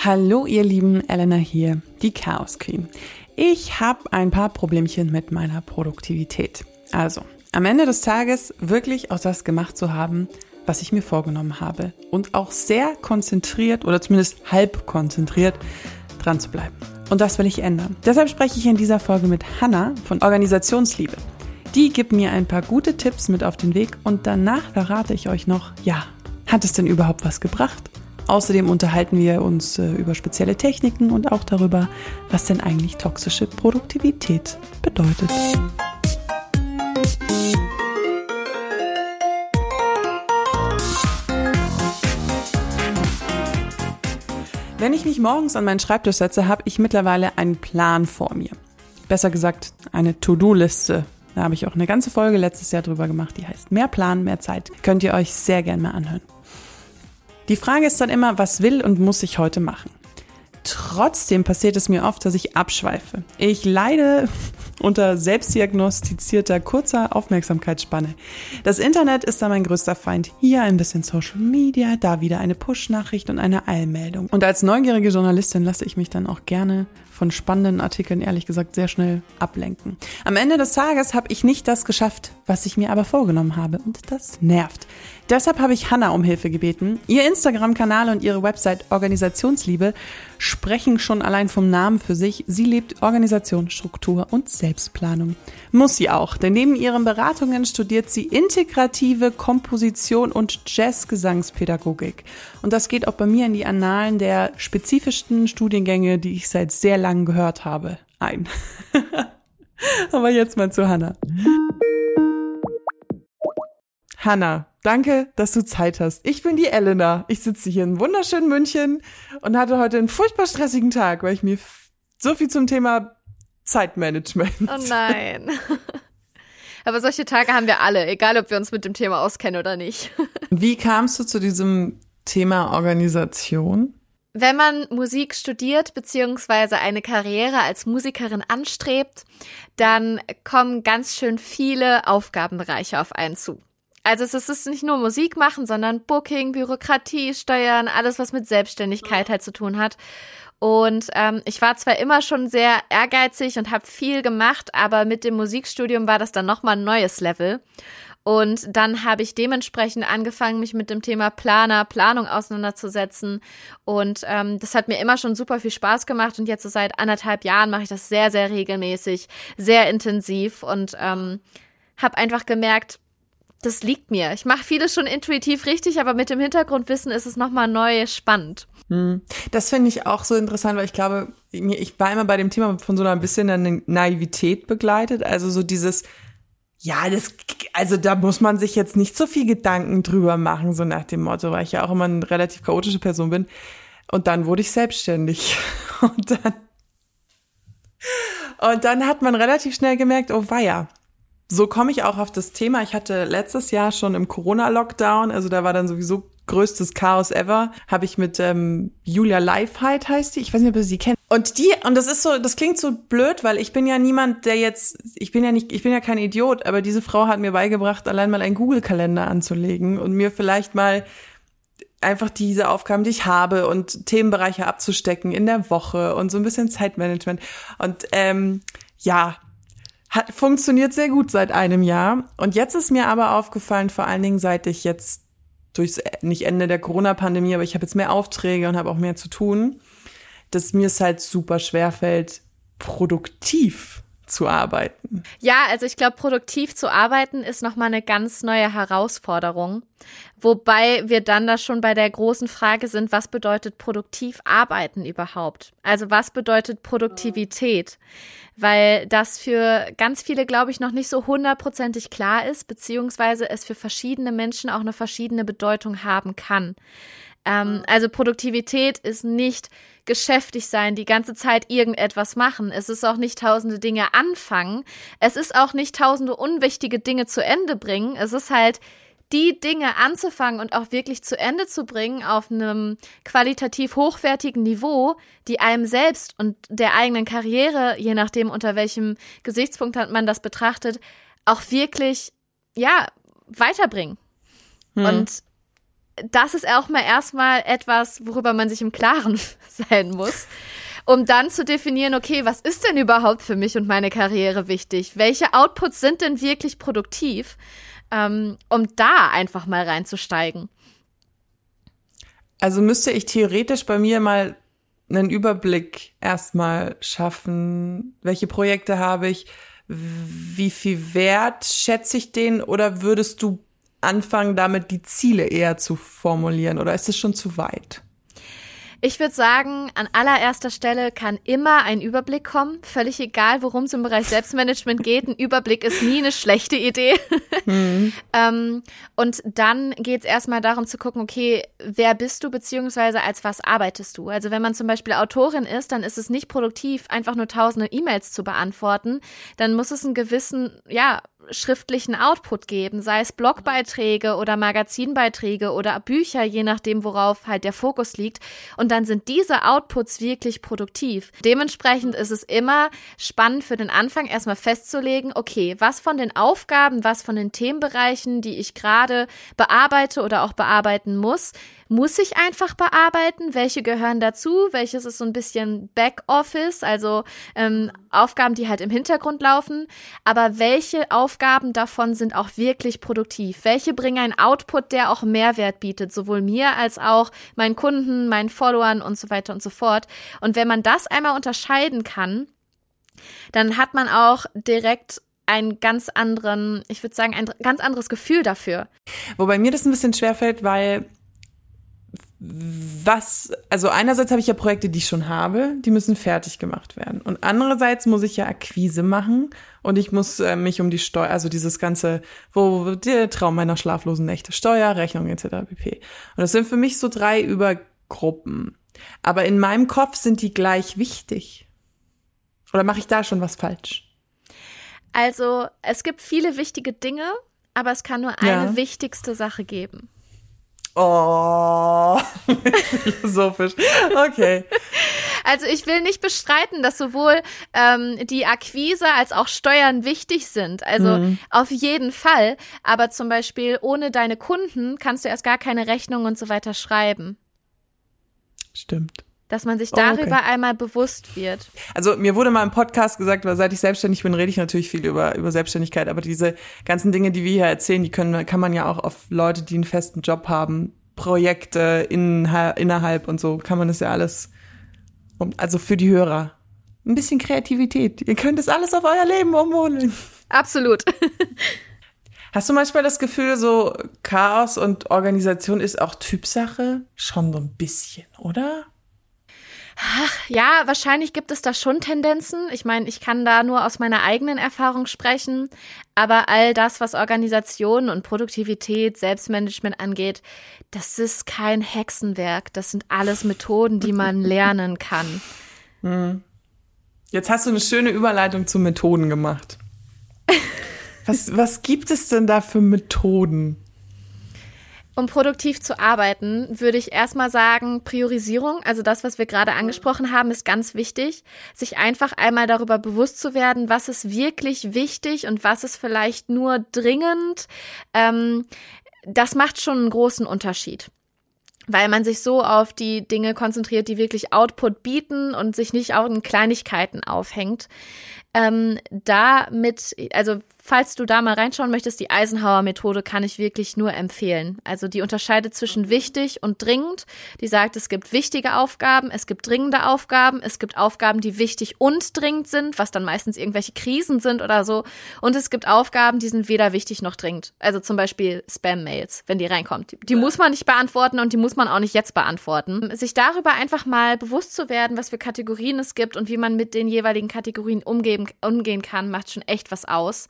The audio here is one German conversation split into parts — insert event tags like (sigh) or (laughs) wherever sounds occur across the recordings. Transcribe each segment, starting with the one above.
Hallo ihr Lieben, Elena hier, die Chaos Queen. Ich habe ein paar Problemchen mit meiner Produktivität. Also, am Ende des Tages wirklich auch das gemacht zu haben, was ich mir vorgenommen habe und auch sehr konzentriert oder zumindest halb konzentriert dran zu bleiben. Und das will ich ändern. Deshalb spreche ich in dieser Folge mit Hanna von Organisationsliebe. Die gibt mir ein paar gute Tipps mit auf den Weg und danach verrate ich euch noch, ja, hat es denn überhaupt was gebracht? Außerdem unterhalten wir uns äh, über spezielle Techniken und auch darüber, was denn eigentlich toxische Produktivität bedeutet. Wenn ich mich morgens an meinen Schreibtisch setze, habe ich mittlerweile einen Plan vor mir. Besser gesagt, eine To-Do-Liste. Da habe ich auch eine ganze Folge letztes Jahr drüber gemacht, die heißt Mehr Plan, mehr Zeit. Könnt ihr euch sehr gern mal anhören. Die Frage ist dann immer, was will und muss ich heute machen? Trotzdem passiert es mir oft, dass ich abschweife. Ich leide unter selbstdiagnostizierter kurzer Aufmerksamkeitsspanne. Das Internet ist da mein größter Feind. Hier ein bisschen Social Media, da wieder eine Push-Nachricht und eine Eilmeldung. Und als neugierige Journalistin lasse ich mich dann auch gerne von spannenden Artikeln ehrlich gesagt sehr schnell ablenken. Am Ende des Tages habe ich nicht das geschafft, was ich mir aber vorgenommen habe und das nervt. Deshalb habe ich Hannah um Hilfe gebeten. Ihr Instagram-Kanal und ihre Website Organisationsliebe sprechen schon allein vom Namen für sich. Sie lebt Organisation, Struktur und Selbstplanung. Muss sie auch, denn neben ihren Beratungen studiert sie integrative Komposition und Jazzgesangspädagogik. Und das geht auch bei mir in die Annalen der spezifischsten Studiengänge, die ich seit sehr langem gehört habe, ein. (laughs) Aber jetzt mal zu Hannah. Hanna, danke, dass du Zeit hast. Ich bin die Elena. Ich sitze hier in wunderschönen München und hatte heute einen furchtbar stressigen Tag, weil ich mir so viel zum Thema Zeitmanagement. Oh nein. (laughs) Aber solche Tage haben wir alle, egal ob wir uns mit dem Thema auskennen oder nicht. (laughs) Wie kamst du zu diesem Thema Organisation? Wenn man Musik studiert beziehungsweise eine Karriere als Musikerin anstrebt, dann kommen ganz schön viele Aufgabenbereiche auf einen zu. Also es ist nicht nur Musik machen, sondern Booking, Bürokratie, Steuern, alles, was mit Selbstständigkeit halt zu tun hat. Und ähm, ich war zwar immer schon sehr ehrgeizig und habe viel gemacht, aber mit dem Musikstudium war das dann nochmal ein neues Level. Und dann habe ich dementsprechend angefangen, mich mit dem Thema Planer, Planung auseinanderzusetzen. Und ähm, das hat mir immer schon super viel Spaß gemacht. Und jetzt so seit anderthalb Jahren mache ich das sehr, sehr regelmäßig, sehr intensiv und ähm, habe einfach gemerkt, das liegt mir. Ich mache vieles schon intuitiv richtig, aber mit dem Hintergrundwissen ist es nochmal neu spannend. Hm. Das finde ich auch so interessant, weil ich glaube, ich war immer bei dem Thema von so einer bisschen Naivität begleitet. Also so dieses, ja, das, also da muss man sich jetzt nicht so viel Gedanken drüber machen, so nach dem Motto, weil ich ja auch immer eine relativ chaotische Person bin. Und dann wurde ich selbstständig. (laughs) Und dann, und dann hat man relativ schnell gemerkt, oh weia, so komme ich auch auf das Thema. Ich hatte letztes Jahr schon im Corona-Lockdown, also da war dann sowieso größtes Chaos ever, habe ich mit ähm, Julia Leifheit heißt die, ich weiß nicht, ob ihr sie kennt. Und die, und das ist so, das klingt so blöd, weil ich bin ja niemand, der jetzt, ich bin ja nicht, ich bin ja kein Idiot, aber diese Frau hat mir beigebracht, allein mal einen Google-Kalender anzulegen und mir vielleicht mal einfach diese Aufgaben, die ich habe und Themenbereiche abzustecken in der Woche und so ein bisschen Zeitmanagement. Und ähm, ja, hat, funktioniert sehr gut seit einem Jahr. Und jetzt ist mir aber aufgefallen, vor allen Dingen seit ich jetzt durchs, nicht Ende der Corona-Pandemie, aber ich habe jetzt mehr Aufträge und habe auch mehr zu tun, dass mir es halt super schwer fällt, produktiv zu arbeiten. Ja, also ich glaube, produktiv zu arbeiten ist nochmal eine ganz neue Herausforderung. Wobei wir dann da schon bei der großen Frage sind, was bedeutet produktiv arbeiten überhaupt? Also was bedeutet Produktivität? Weil das für ganz viele, glaube ich, noch nicht so hundertprozentig klar ist, beziehungsweise es für verschiedene Menschen auch eine verschiedene Bedeutung haben kann. Ähm, also Produktivität ist nicht geschäftig sein, die ganze Zeit irgendetwas machen. Es ist auch nicht tausende Dinge anfangen. Es ist auch nicht tausende unwichtige Dinge zu Ende bringen. Es ist halt die Dinge anzufangen und auch wirklich zu Ende zu bringen auf einem qualitativ hochwertigen Niveau, die einem selbst und der eigenen Karriere, je nachdem unter welchem Gesichtspunkt man das betrachtet, auch wirklich, ja, weiterbringen. Hm. Und das ist auch mal erstmal etwas, worüber man sich im Klaren (laughs) sein muss um dann zu definieren, okay, was ist denn überhaupt für mich und meine Karriere wichtig? Welche Outputs sind denn wirklich produktiv? Ähm, um da einfach mal reinzusteigen. Also müsste ich theoretisch bei mir mal einen Überblick erstmal schaffen, welche Projekte habe ich, wie viel Wert schätze ich den oder würdest du anfangen, damit die Ziele eher zu formulieren oder ist es schon zu weit? Ich würde sagen, an allererster Stelle kann immer ein Überblick kommen. Völlig egal, worum es im Bereich Selbstmanagement geht. Ein Überblick ist nie eine schlechte Idee. Mhm. (laughs) ähm, und dann geht es erstmal darum zu gucken, okay, wer bist du, beziehungsweise als was arbeitest du? Also wenn man zum Beispiel Autorin ist, dann ist es nicht produktiv, einfach nur tausende E-Mails zu beantworten. Dann muss es einen gewissen, ja, schriftlichen Output geben, sei es Blogbeiträge oder Magazinbeiträge oder Bücher, je nachdem, worauf halt der Fokus liegt. Und dann sind diese Outputs wirklich produktiv. Dementsprechend ist es immer spannend für den Anfang erstmal festzulegen, okay, was von den Aufgaben, was von den Themenbereichen, die ich gerade bearbeite oder auch bearbeiten muss, muss ich einfach bearbeiten, welche gehören dazu, welches ist so ein bisschen Backoffice, also ähm, Aufgaben, die halt im Hintergrund laufen, aber welche Aufgaben davon sind auch wirklich produktiv, welche bringen einen Output, der auch Mehrwert bietet, sowohl mir als auch meinen Kunden, meinen Followern und so weiter und so fort. Und wenn man das einmal unterscheiden kann, dann hat man auch direkt einen ganz anderen, ich würde sagen, ein ganz anderes Gefühl dafür. Wobei mir das ein bisschen schwerfällt, weil was, also einerseits habe ich ja Projekte, die ich schon habe, die müssen fertig gemacht werden. Und andererseits muss ich ja Akquise machen und ich muss äh, mich um die Steuer, also dieses ganze, wo der Traum meiner schlaflosen Nächte, Steuer, Rechnung etc. pp. Und das sind für mich so drei Übergruppen. Aber in meinem Kopf sind die gleich wichtig. Oder mache ich da schon was falsch? Also, es gibt viele wichtige Dinge, aber es kann nur eine ja. wichtigste Sache geben. Oh, (laughs) philosophisch. Okay. Also ich will nicht bestreiten, dass sowohl ähm, die Akquise als auch Steuern wichtig sind. Also mhm. auf jeden Fall. Aber zum Beispiel ohne deine Kunden kannst du erst gar keine Rechnung und so weiter schreiben. Stimmt. Dass man sich darüber oh, okay. einmal bewusst wird. Also mir wurde mal im Podcast gesagt, weil seit ich selbstständig bin, rede ich natürlich viel über, über Selbstständigkeit, aber diese ganzen Dinge, die wir hier erzählen, die können, kann man ja auch auf Leute, die einen festen Job haben, Projekte in, innerhalb und so, kann man das ja alles, also für die Hörer. Ein bisschen Kreativität. Ihr könnt es alles auf euer Leben umholen. Absolut. (laughs) Hast du manchmal das Gefühl, so Chaos und Organisation ist auch Typsache? Schon so ein bisschen, oder? Ja, wahrscheinlich gibt es da schon Tendenzen. Ich meine, ich kann da nur aus meiner eigenen Erfahrung sprechen. Aber all das, was Organisation und Produktivität, Selbstmanagement angeht, das ist kein Hexenwerk. Das sind alles Methoden, die man (laughs) lernen kann. Hm. Jetzt hast du eine schöne Überleitung zu Methoden gemacht. (laughs) Was, was gibt es denn da für Methoden? Um produktiv zu arbeiten, würde ich erstmal sagen, Priorisierung, also das, was wir gerade angesprochen haben, ist ganz wichtig. Sich einfach einmal darüber bewusst zu werden, was ist wirklich wichtig und was ist vielleicht nur dringend. Ähm, das macht schon einen großen Unterschied weil man sich so auf die Dinge konzentriert, die wirklich Output bieten und sich nicht auch in Kleinigkeiten aufhängt. Ähm, damit, also falls du da mal reinschauen möchtest, die Eisenhower-Methode kann ich wirklich nur empfehlen. Also die unterscheidet zwischen wichtig und dringend. Die sagt, es gibt wichtige Aufgaben, es gibt dringende Aufgaben, es gibt Aufgaben, die wichtig und dringend sind, was dann meistens irgendwelche Krisen sind oder so. Und es gibt Aufgaben, die sind weder wichtig noch dringend. Also zum Beispiel Spam-Mails, wenn die reinkommt. Die, die muss man nicht beantworten und die muss man auch nicht jetzt beantworten. Sich darüber einfach mal bewusst zu werden, was für Kategorien es gibt und wie man mit den jeweiligen Kategorien umgeben umgehen kann, macht schon echt was aus.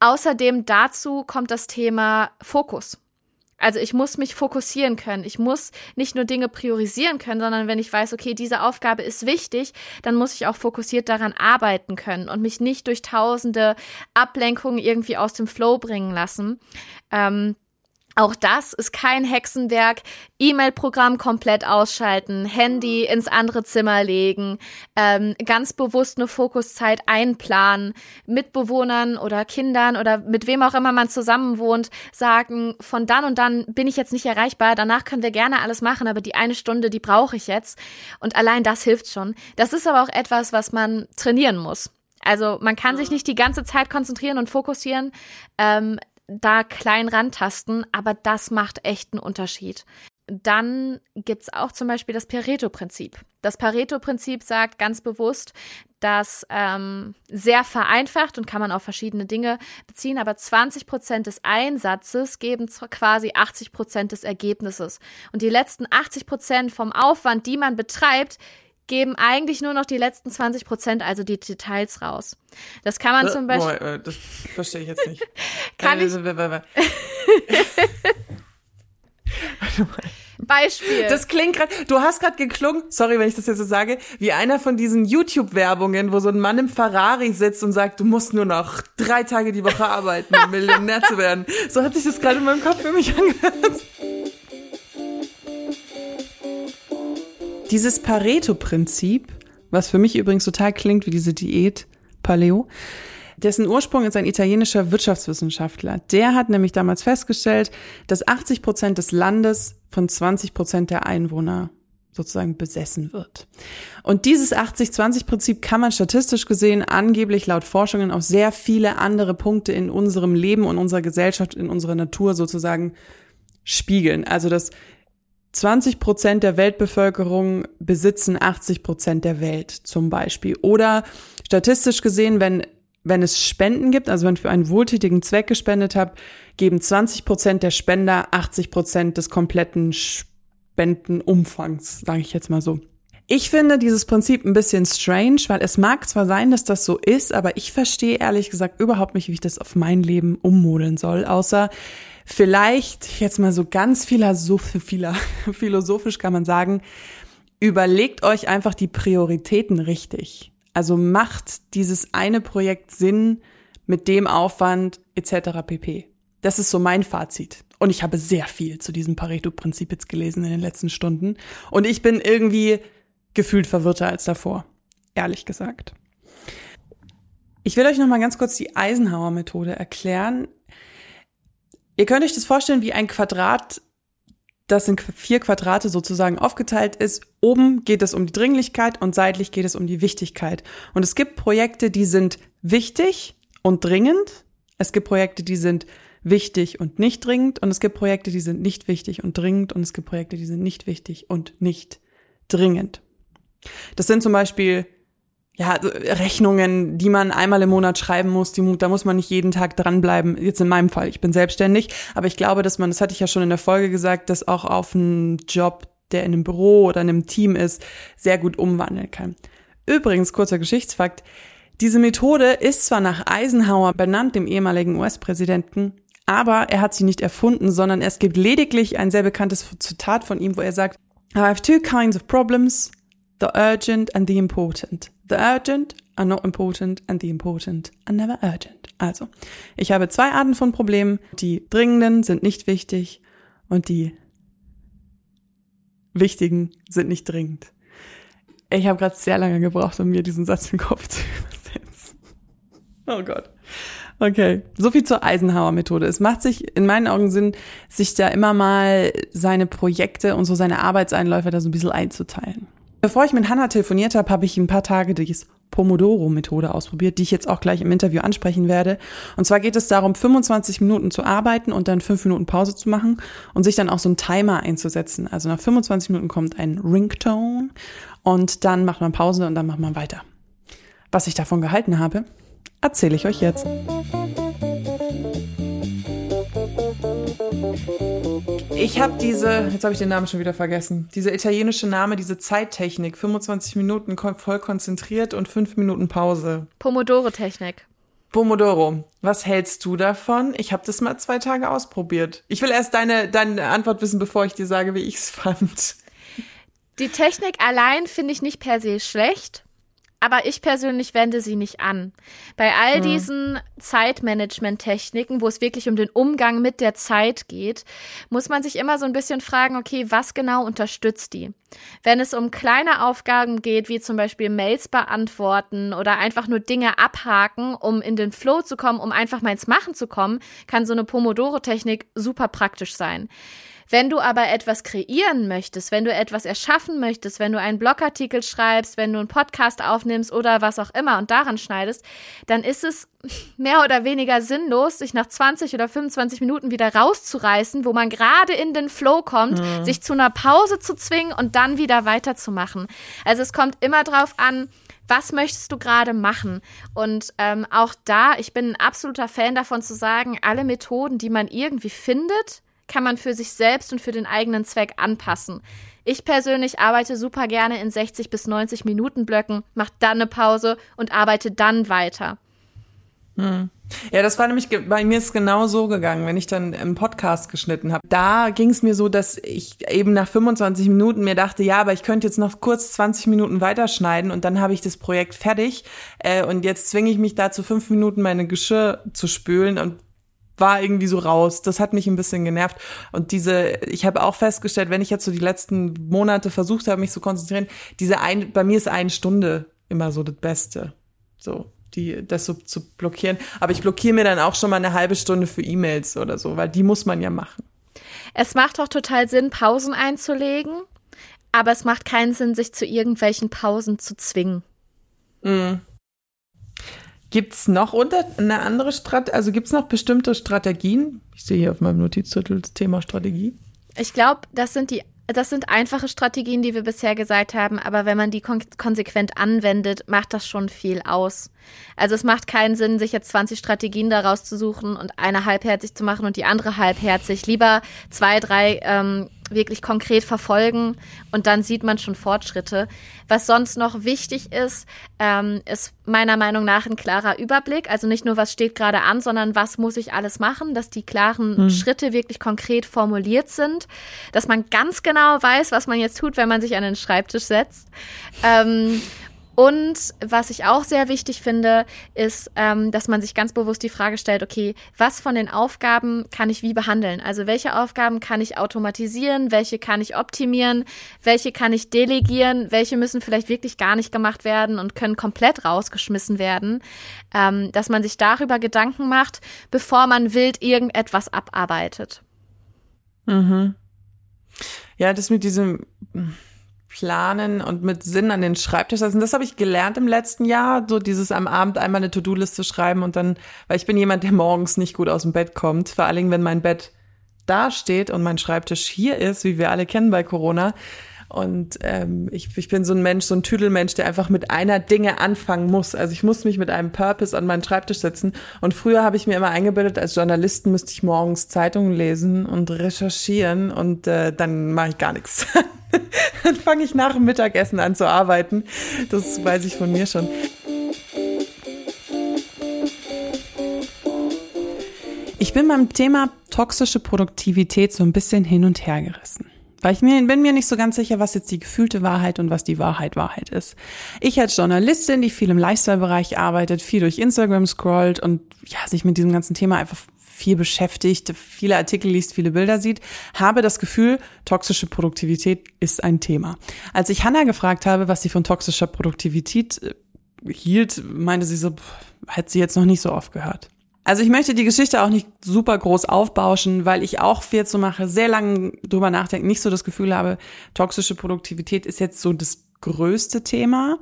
Außerdem dazu kommt das Thema Fokus. Also ich muss mich fokussieren können. Ich muss nicht nur Dinge priorisieren können, sondern wenn ich weiß, okay, diese Aufgabe ist wichtig, dann muss ich auch fokussiert daran arbeiten können und mich nicht durch tausende Ablenkungen irgendwie aus dem Flow bringen lassen. Ähm, Auch das ist kein Hexenwerk. E-Mail-Programm komplett ausschalten, Handy ins andere Zimmer legen, ähm, ganz bewusst eine Fokuszeit einplanen, Mitbewohnern oder Kindern oder mit wem auch immer man zusammen wohnt, sagen, von dann und dann bin ich jetzt nicht erreichbar, danach können wir gerne alles machen, aber die eine Stunde, die brauche ich jetzt. Und allein das hilft schon. Das ist aber auch etwas, was man trainieren muss. Also man kann sich nicht die ganze Zeit konzentrieren und fokussieren. Ähm, da klein rantasten, aber das macht echt einen Unterschied. Dann gibt's auch zum Beispiel das Pareto-Prinzip. Das Pareto-Prinzip sagt ganz bewusst, dass ähm, sehr vereinfacht und kann man auf verschiedene Dinge beziehen, aber 20 Prozent des Einsatzes geben quasi 80 Prozent des Ergebnisses. Und die letzten 80 Prozent vom Aufwand, die man betreibt, geben eigentlich nur noch die letzten 20 Prozent, also die Details raus. Das kann man äh, zum Beispiel. Boah, äh, das verstehe ich jetzt nicht. (laughs) kann ich. (laughs) (laughs) Beispiel. Das klingt gerade, du hast gerade geklungen, sorry, wenn ich das jetzt so sage, wie einer von diesen YouTube-Werbungen, wo so ein Mann im Ferrari sitzt und sagt, du musst nur noch drei Tage die Woche arbeiten, um Millionär zu werden. So hat sich das gerade in meinem Kopf für mich angehört. Dieses Pareto-Prinzip, was für mich übrigens total klingt wie diese Diät Paleo, dessen Ursprung ist ein italienischer Wirtschaftswissenschaftler. Der hat nämlich damals festgestellt, dass 80 Prozent des Landes von 20 Prozent der Einwohner sozusagen besessen wird. Und dieses 80-20-Prinzip kann man statistisch gesehen angeblich laut Forschungen auf sehr viele andere Punkte in unserem Leben und unserer Gesellschaft, in unserer Natur sozusagen spiegeln. Also das 20 Prozent der Weltbevölkerung besitzen 80 Prozent der Welt zum Beispiel. Oder statistisch gesehen, wenn, wenn es Spenden gibt, also wenn ich für einen wohltätigen Zweck gespendet habe, geben 20 Prozent der Spender 80 Prozent des kompletten Spendenumfangs, sage ich jetzt mal so. Ich finde dieses Prinzip ein bisschen strange, weil es mag zwar sein, dass das so ist, aber ich verstehe ehrlich gesagt überhaupt nicht, wie ich das auf mein Leben ummodeln soll, außer vielleicht jetzt mal so ganz (laughs) philosophisch kann man sagen, überlegt euch einfach die Prioritäten richtig. Also macht dieses eine Projekt Sinn mit dem Aufwand etc. pp. Das ist so mein Fazit. Und ich habe sehr viel zu diesem Pareto-Prinzip jetzt gelesen in den letzten Stunden. Und ich bin irgendwie gefühlt verwirrter als davor, ehrlich gesagt. Ich will euch noch mal ganz kurz die Eisenhower-Methode erklären. Ihr könnt euch das vorstellen wie ein Quadrat, das in vier Quadrate sozusagen aufgeteilt ist. Oben geht es um die Dringlichkeit und seitlich geht es um die Wichtigkeit. Und es gibt Projekte, die sind wichtig und dringend. Es gibt Projekte, die sind wichtig und nicht dringend. Und es gibt Projekte, die sind nicht wichtig und dringend. Und es gibt Projekte, die sind nicht wichtig und nicht dringend. Das sind zum Beispiel ja, Rechnungen, die man einmal im Monat schreiben muss, die, da muss man nicht jeden Tag dranbleiben. Jetzt in meinem Fall, ich bin selbstständig, aber ich glaube, dass man, das hatte ich ja schon in der Folge gesagt, dass auch auf einen Job, der in einem Büro oder in einem Team ist, sehr gut umwandeln kann. Übrigens, kurzer Geschichtsfakt, diese Methode ist zwar nach Eisenhower benannt, dem ehemaligen US-Präsidenten, aber er hat sie nicht erfunden, sondern es gibt lediglich ein sehr bekanntes Zitat von ihm, wo er sagt, I have two kinds of problems, the urgent and the important. The urgent are not important and the important are never urgent. Also, ich habe zwei Arten von Problemen. Die dringenden sind nicht wichtig und die wichtigen sind nicht dringend. Ich habe gerade sehr lange gebraucht, um mir diesen Satz im Kopf zu übersetzen. Oh Gott. Okay, so viel zur Eisenhower-Methode. Es macht sich in meinen Augen Sinn, sich da immer mal seine Projekte und so seine Arbeitseinläufe da so ein bisschen einzuteilen. Bevor ich mit Hannah telefoniert habe, habe ich ein paar Tage die Pomodoro-Methode ausprobiert, die ich jetzt auch gleich im Interview ansprechen werde. Und zwar geht es darum, 25 Minuten zu arbeiten und dann 5 Minuten Pause zu machen und sich dann auch so einen Timer einzusetzen. Also nach 25 Minuten kommt ein Ringtone und dann macht man Pause und dann macht man weiter. Was ich davon gehalten habe, erzähle ich euch jetzt. Ich habe diese, jetzt habe ich den Namen schon wieder vergessen, diese italienische Name, diese Zeittechnik, 25 Minuten voll konzentriert und 5 Minuten Pause. Pomodoro-Technik. Pomodoro, was hältst du davon? Ich habe das mal zwei Tage ausprobiert. Ich will erst deine, deine Antwort wissen, bevor ich dir sage, wie ich es (laughs) fand. Die Technik allein finde ich nicht per se schlecht. Aber ich persönlich wende sie nicht an. Bei all mhm. diesen Zeitmanagement-Techniken, wo es wirklich um den Umgang mit der Zeit geht, muss man sich immer so ein bisschen fragen, okay, was genau unterstützt die? Wenn es um kleine Aufgaben geht, wie zum Beispiel Mails beantworten oder einfach nur Dinge abhaken, um in den Flow zu kommen, um einfach mal ins Machen zu kommen, kann so eine Pomodoro-Technik super praktisch sein. Wenn du aber etwas kreieren möchtest, wenn du etwas erschaffen möchtest, wenn du einen Blogartikel schreibst, wenn du einen Podcast aufnimmst oder was auch immer und daran schneidest, dann ist es mehr oder weniger sinnlos, sich nach 20 oder 25 Minuten wieder rauszureißen, wo man gerade in den Flow kommt, mhm. sich zu einer Pause zu zwingen und dann wieder weiterzumachen. Also es kommt immer drauf an, was möchtest du gerade machen? Und ähm, auch da, ich bin ein absoluter Fan davon zu sagen, alle Methoden, die man irgendwie findet, kann man für sich selbst und für den eigenen Zweck anpassen. Ich persönlich arbeite super gerne in 60 bis 90 Minuten Blöcken, mache dann eine Pause und arbeite dann weiter. Hm. Ja, das war nämlich bei mir ist genau so gegangen, wenn ich dann im Podcast geschnitten habe. Da ging es mir so, dass ich eben nach 25 Minuten mir dachte, ja, aber ich könnte jetzt noch kurz 20 Minuten weiterschneiden und dann habe ich das Projekt fertig äh, und jetzt zwinge ich mich dazu fünf Minuten meine Geschirr zu spülen und war irgendwie so raus. Das hat mich ein bisschen genervt. Und diese, ich habe auch festgestellt, wenn ich jetzt so die letzten Monate versucht habe, mich zu konzentrieren, diese ein, bei mir ist eine Stunde immer so das Beste. So, die, das so zu blockieren. Aber ich blockiere mir dann auch schon mal eine halbe Stunde für E-Mails oder so, weil die muss man ja machen. Es macht auch total Sinn, Pausen einzulegen, aber es macht keinen Sinn, sich zu irgendwelchen Pausen zu zwingen. Mhm. Gibt's noch unter eine andere Strategie? Also gibt's noch bestimmte Strategien? Ich sehe hier auf meinem Notizzettel das Thema Strategie. Ich glaube, das sind die das sind einfache Strategien, die wir bisher gesagt haben, aber wenn man die kon konsequent anwendet, macht das schon viel aus. Also es macht keinen Sinn, sich jetzt 20 Strategien daraus zu suchen und eine halbherzig zu machen und die andere halbherzig. Lieber zwei, drei ähm, wirklich konkret verfolgen und dann sieht man schon Fortschritte. Was sonst noch wichtig ist, ähm, ist meiner Meinung nach ein klarer Überblick. Also nicht nur, was steht gerade an, sondern was muss ich alles machen, dass die klaren hm. Schritte wirklich konkret formuliert sind, dass man ganz genau weiß, was man jetzt tut, wenn man sich an den Schreibtisch setzt. Ähm, und was ich auch sehr wichtig finde, ist, ähm, dass man sich ganz bewusst die Frage stellt, okay, was von den Aufgaben kann ich wie behandeln? Also welche Aufgaben kann ich automatisieren, welche kann ich optimieren, welche kann ich delegieren, welche müssen vielleicht wirklich gar nicht gemacht werden und können komplett rausgeschmissen werden. Ähm, dass man sich darüber Gedanken macht, bevor man wild irgendetwas abarbeitet. Mhm. Ja, das mit diesem planen und mit Sinn an den Schreibtisch setzen. Das habe ich gelernt im letzten Jahr, so dieses am Abend einmal eine To-Do-Liste schreiben und dann, weil ich bin jemand, der morgens nicht gut aus dem Bett kommt, vor allen Dingen, wenn mein Bett da steht und mein Schreibtisch hier ist, wie wir alle kennen bei Corona, und ähm, ich, ich bin so ein Mensch, so ein Tüdelmensch, der einfach mit einer Dinge anfangen muss. Also ich muss mich mit einem Purpose an meinen Schreibtisch setzen. Und früher habe ich mir immer eingebildet, als Journalisten müsste ich morgens Zeitungen lesen und recherchieren und äh, dann mache ich gar nichts. (laughs) dann fange ich nach dem Mittagessen an zu arbeiten. Das weiß ich von mir schon. Ich bin beim Thema toxische Produktivität so ein bisschen hin und her gerissen. Weil ich mir, bin mir nicht so ganz sicher, was jetzt die gefühlte Wahrheit und was die Wahrheit Wahrheit ist. Ich als Journalistin, die viel im Lifestyle-Bereich arbeitet, viel durch Instagram scrollt und ja, sich mit diesem ganzen Thema einfach viel beschäftigt, viele Artikel liest, viele Bilder sieht, habe das Gefühl, toxische Produktivität ist ein Thema. Als ich Hannah gefragt habe, was sie von toxischer Produktivität äh, hielt, meinte sie so, hätte sie jetzt noch nicht so oft gehört. Also ich möchte die Geschichte auch nicht super groß aufbauschen, weil ich auch viel zu mache, sehr lange drüber nachdenken, nicht so das Gefühl habe, toxische Produktivität ist jetzt so das größte Thema.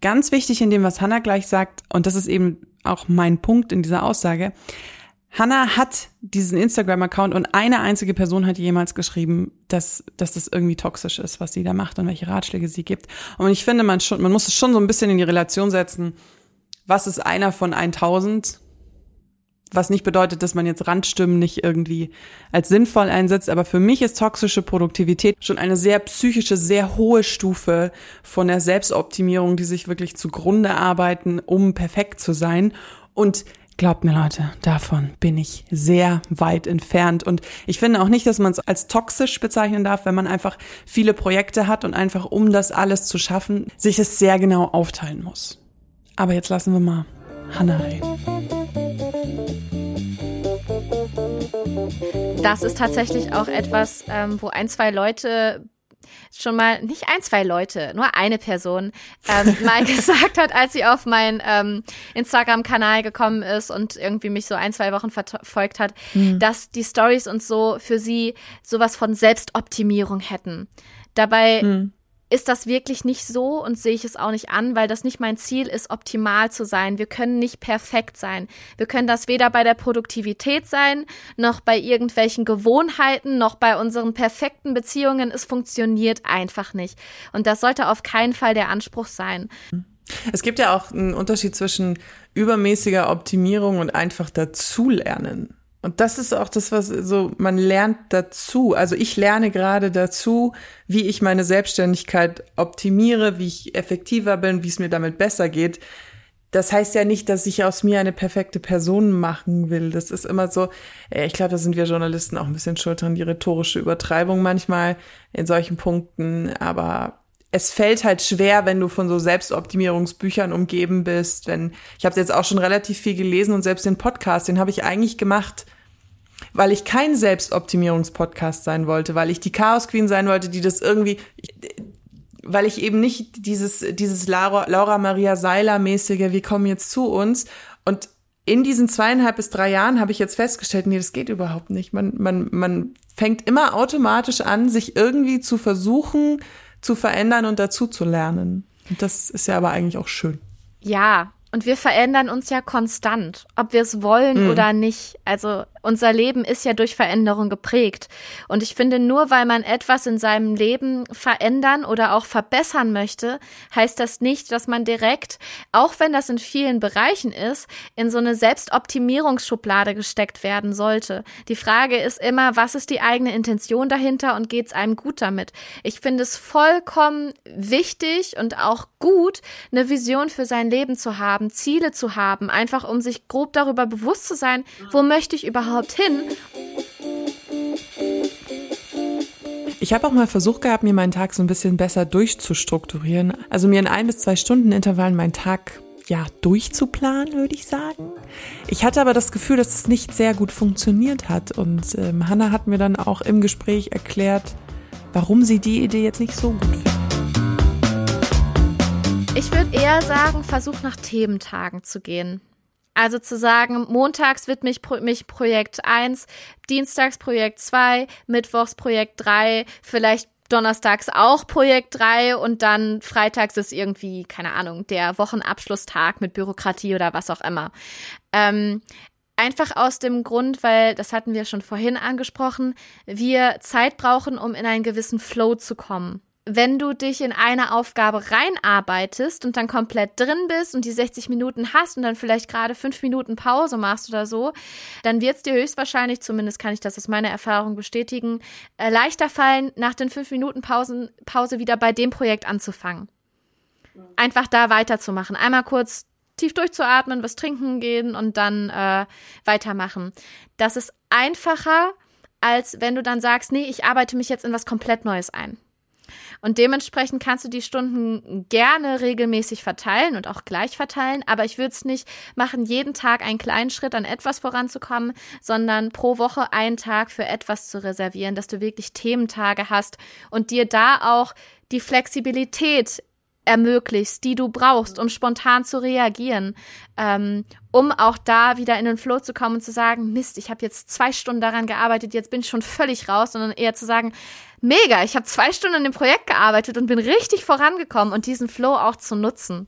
Ganz wichtig in dem, was Hannah gleich sagt, und das ist eben auch mein Punkt in dieser Aussage, Hannah hat diesen Instagram-Account und eine einzige Person hat jemals geschrieben, dass, dass das irgendwie toxisch ist, was sie da macht und welche Ratschläge sie gibt. Und ich finde, man, schon, man muss es schon so ein bisschen in die Relation setzen. Was ist einer von 1000? was nicht bedeutet, dass man jetzt Randstimmen nicht irgendwie als sinnvoll einsetzt, aber für mich ist toxische Produktivität schon eine sehr psychische, sehr hohe Stufe von der Selbstoptimierung, die sich wirklich zugrunde arbeiten, um perfekt zu sein. Und Glaubt mir Leute, davon bin ich sehr weit entfernt. Und ich finde auch nicht, dass man es als toxisch bezeichnen darf, wenn man einfach viele Projekte hat und einfach, um das alles zu schaffen, sich es sehr genau aufteilen muss. Aber jetzt lassen wir mal Hannah reden. Das ist tatsächlich auch etwas, ähm, wo ein, zwei Leute schon mal, nicht ein, zwei Leute, nur eine Person ähm, (laughs) mal gesagt hat, als sie auf meinen ähm, Instagram-Kanal gekommen ist und irgendwie mich so ein, zwei Wochen verfolgt hat, mhm. dass die Stories und so für sie sowas von Selbstoptimierung hätten. Dabei mhm ist das wirklich nicht so und sehe ich es auch nicht an, weil das nicht mein Ziel ist, optimal zu sein. Wir können nicht perfekt sein. Wir können das weder bei der Produktivität sein, noch bei irgendwelchen Gewohnheiten, noch bei unseren perfekten Beziehungen. Es funktioniert einfach nicht. Und das sollte auf keinen Fall der Anspruch sein. Es gibt ja auch einen Unterschied zwischen übermäßiger Optimierung und einfach dazulernen. Und das ist auch das, was so, man lernt dazu. Also ich lerne gerade dazu, wie ich meine Selbstständigkeit optimiere, wie ich effektiver bin, wie es mir damit besser geht. Das heißt ja nicht, dass ich aus mir eine perfekte Person machen will. Das ist immer so, äh, ich glaube, da sind wir Journalisten auch ein bisschen schuld dran, die rhetorische Übertreibung manchmal in solchen Punkten. Aber es fällt halt schwer, wenn du von so Selbstoptimierungsbüchern umgeben bist. Wenn ich habe jetzt auch schon relativ viel gelesen und selbst den Podcast, den habe ich eigentlich gemacht, weil ich kein Selbstoptimierungspodcast sein wollte, weil ich die Chaos Queen sein wollte, die das irgendwie, weil ich eben nicht dieses dieses Laura, Laura Maria Seiler mäßige, wir kommen jetzt zu uns und in diesen zweieinhalb bis drei Jahren habe ich jetzt festgestellt, nee, das geht überhaupt nicht. Man, man, man fängt immer automatisch an, sich irgendwie zu versuchen, zu verändern und dazu zu lernen. Und das ist ja aber eigentlich auch schön. Ja, und wir verändern uns ja konstant, ob wir es wollen mhm. oder nicht. Also unser Leben ist ja durch Veränderung geprägt. Und ich finde, nur weil man etwas in seinem Leben verändern oder auch verbessern möchte, heißt das nicht, dass man direkt, auch wenn das in vielen Bereichen ist, in so eine Selbstoptimierungsschublade gesteckt werden sollte. Die Frage ist immer, was ist die eigene Intention dahinter und geht es einem gut damit? Ich finde es vollkommen wichtig und auch gut, eine Vision für sein Leben zu haben, Ziele zu haben, einfach um sich grob darüber bewusst zu sein, wo möchte ich überhaupt überhaupt hin? Ich habe auch mal versucht gehabt, mir meinen Tag so ein bisschen besser durchzustrukturieren. Also mir in ein bis zwei Stunden Intervallen meinen Tag ja durchzuplanen, würde ich sagen. Ich hatte aber das Gefühl, dass es nicht sehr gut funktioniert hat. Und ähm, Hannah hat mir dann auch im Gespräch erklärt, warum sie die Idee jetzt nicht so gut findet. Ich würde eher sagen, versuch nach Thementagen zu gehen. Also zu sagen, montags wird mich, mich Projekt 1, dienstags Projekt 2, mittwochs Projekt 3, vielleicht donnerstags auch Projekt 3 und dann freitags ist irgendwie, keine Ahnung, der Wochenabschlusstag mit Bürokratie oder was auch immer. Ähm, einfach aus dem Grund, weil, das hatten wir schon vorhin angesprochen, wir Zeit brauchen, um in einen gewissen Flow zu kommen wenn du dich in eine Aufgabe reinarbeitest und dann komplett drin bist und die 60 Minuten hast und dann vielleicht gerade fünf Minuten Pause machst oder so, dann wird es dir höchstwahrscheinlich, zumindest kann ich das aus meiner Erfahrung bestätigen, äh, leichter fallen, nach den fünf Minuten Pausen, Pause wieder bei dem Projekt anzufangen. Einfach da weiterzumachen. Einmal kurz tief durchzuatmen, was trinken gehen und dann äh, weitermachen. Das ist einfacher, als wenn du dann sagst, nee, ich arbeite mich jetzt in was komplett Neues ein. Und dementsprechend kannst du die Stunden gerne regelmäßig verteilen und auch gleich verteilen. Aber ich würde es nicht machen, jeden Tag einen kleinen Schritt an etwas voranzukommen, sondern pro Woche einen Tag für etwas zu reservieren, dass du wirklich Thementage hast und dir da auch die Flexibilität ermöglichst, die du brauchst, um spontan zu reagieren, ähm, um auch da wieder in den Flow zu kommen und zu sagen, Mist, ich habe jetzt zwei Stunden daran gearbeitet, jetzt bin ich schon völlig raus, sondern eher zu sagen, mega, ich habe zwei Stunden an dem Projekt gearbeitet und bin richtig vorangekommen und diesen Flow auch zu nutzen.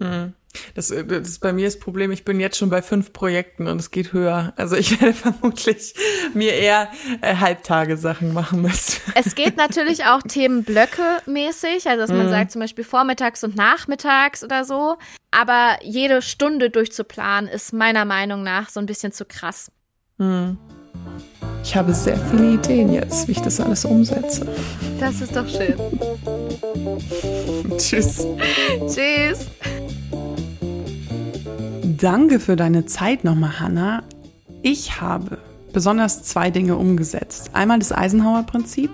Mhm. Das, äh, das ist bei mir das Problem, ich bin jetzt schon bei fünf Projekten und es geht höher. Also ich (laughs) werde vermutlich mir eher äh, Halbtage-Sachen machen müssen. Es geht natürlich auch Themenblöcke mäßig, also dass man mhm. sagt zum Beispiel vormittags und nachmittags oder so. Aber jede Stunde durchzuplanen ist meiner Meinung nach so ein bisschen zu krass. Mhm. Ich habe sehr viele Ideen jetzt, wie ich das alles umsetze. Das ist doch schön. (laughs) Tschüss. Tschüss. Danke für deine Zeit nochmal, Hanna. Ich habe besonders zwei Dinge umgesetzt. Einmal das Eisenhower-Prinzip,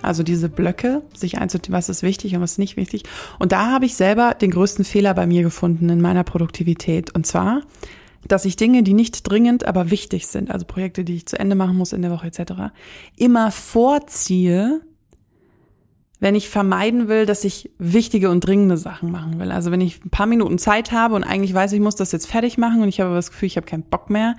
also diese Blöcke, sich einzuteilen, was ist wichtig und was ist nicht wichtig. Und da habe ich selber den größten Fehler bei mir gefunden in meiner Produktivität. Und zwar, dass ich Dinge, die nicht dringend, aber wichtig sind, also Projekte, die ich zu Ende machen muss in der Woche etc., immer vorziehe, wenn ich vermeiden will, dass ich wichtige und dringende Sachen machen will. Also wenn ich ein paar Minuten Zeit habe und eigentlich weiß, ich muss das jetzt fertig machen und ich habe das Gefühl, ich habe keinen Bock mehr,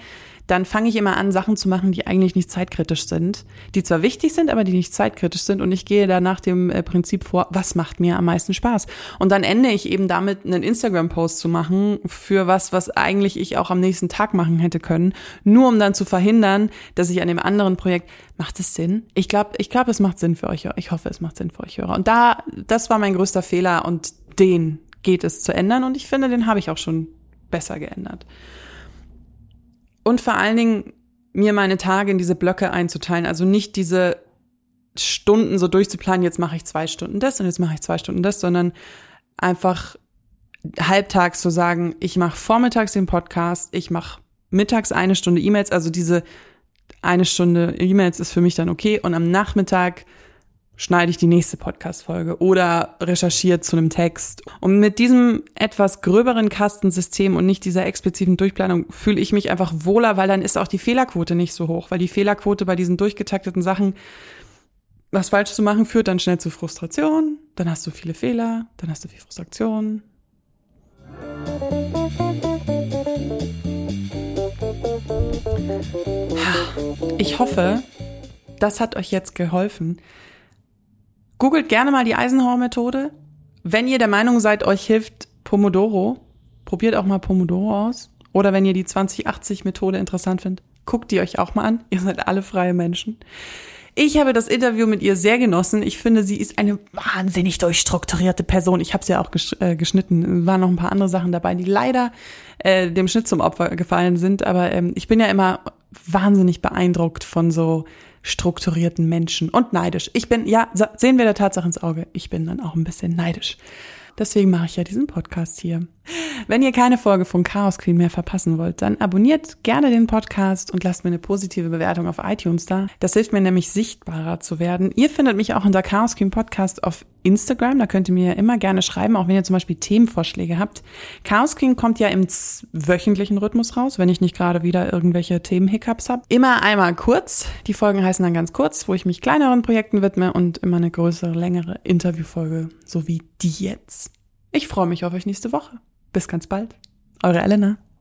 dann fange ich immer an, Sachen zu machen, die eigentlich nicht zeitkritisch sind, die zwar wichtig sind, aber die nicht zeitkritisch sind. Und ich gehe da nach dem äh, Prinzip vor, was macht mir am meisten Spaß? Und dann ende ich eben damit, einen Instagram-Post zu machen für was, was eigentlich ich auch am nächsten Tag machen hätte können, nur um dann zu verhindern, dass ich an dem anderen Projekt, macht es Sinn? Ich glaube, ich glaube, es macht Sinn für euch. Ich hoffe, es macht Sinn für euch Hörer. Und da, das war mein größter Fehler und den geht es zu ändern. Und ich finde, den habe ich auch schon besser geändert. Und vor allen Dingen mir meine Tage in diese Blöcke einzuteilen. Also nicht diese Stunden so durchzuplanen, jetzt mache ich zwei Stunden das und jetzt mache ich zwei Stunden das, sondern einfach halbtags zu sagen, ich mache vormittags den Podcast, ich mache mittags eine Stunde E-Mails, also diese eine Stunde E-Mails ist für mich dann okay und am Nachmittag schneide ich die nächste Podcast-Folge oder recherchiere zu einem Text. Und mit diesem etwas gröberen Kastensystem und nicht dieser expliziten Durchplanung fühle ich mich einfach wohler, weil dann ist auch die Fehlerquote nicht so hoch, weil die Fehlerquote bei diesen durchgetakteten Sachen, was falsch zu machen, führt dann schnell zu Frustration, dann hast du viele Fehler, dann hast du viel Frustration. Ich hoffe, das hat euch jetzt geholfen. Googelt gerne mal die Eisenhower-Methode. Wenn ihr der Meinung seid, euch hilft Pomodoro, probiert auch mal Pomodoro aus. Oder wenn ihr die 2080-Methode interessant findet, guckt die euch auch mal an. Ihr seid alle freie Menschen. Ich habe das Interview mit ihr sehr genossen. Ich finde, sie ist eine wahnsinnig durchstrukturierte Person. Ich habe sie ja auch äh, geschnitten. Es waren noch ein paar andere Sachen dabei, die leider äh, dem Schnitt zum Opfer gefallen sind. Aber ähm, ich bin ja immer wahnsinnig beeindruckt von so strukturierten Menschen und neidisch. Ich bin, ja, sehen wir der Tatsache ins Auge, ich bin dann auch ein bisschen neidisch. Deswegen mache ich ja diesen Podcast hier. Wenn ihr keine Folge von Chaos Queen mehr verpassen wollt, dann abonniert gerne den Podcast und lasst mir eine positive Bewertung auf iTunes da. Das hilft mir nämlich sichtbarer zu werden. Ihr findet mich auch unter Chaos Queen Podcast auf Instagram. Da könnt ihr mir immer gerne schreiben, auch wenn ihr zum Beispiel Themenvorschläge habt. Chaos Queen kommt ja im wöchentlichen Rhythmus raus, wenn ich nicht gerade wieder irgendwelche Themenhiccups habe. Immer einmal kurz. Die Folgen heißen dann ganz kurz, wo ich mich kleineren Projekten widme und immer eine größere, längere Interviewfolge, so wie die jetzt. Ich freue mich auf euch nächste Woche. Bis ganz bald. Eure Elena.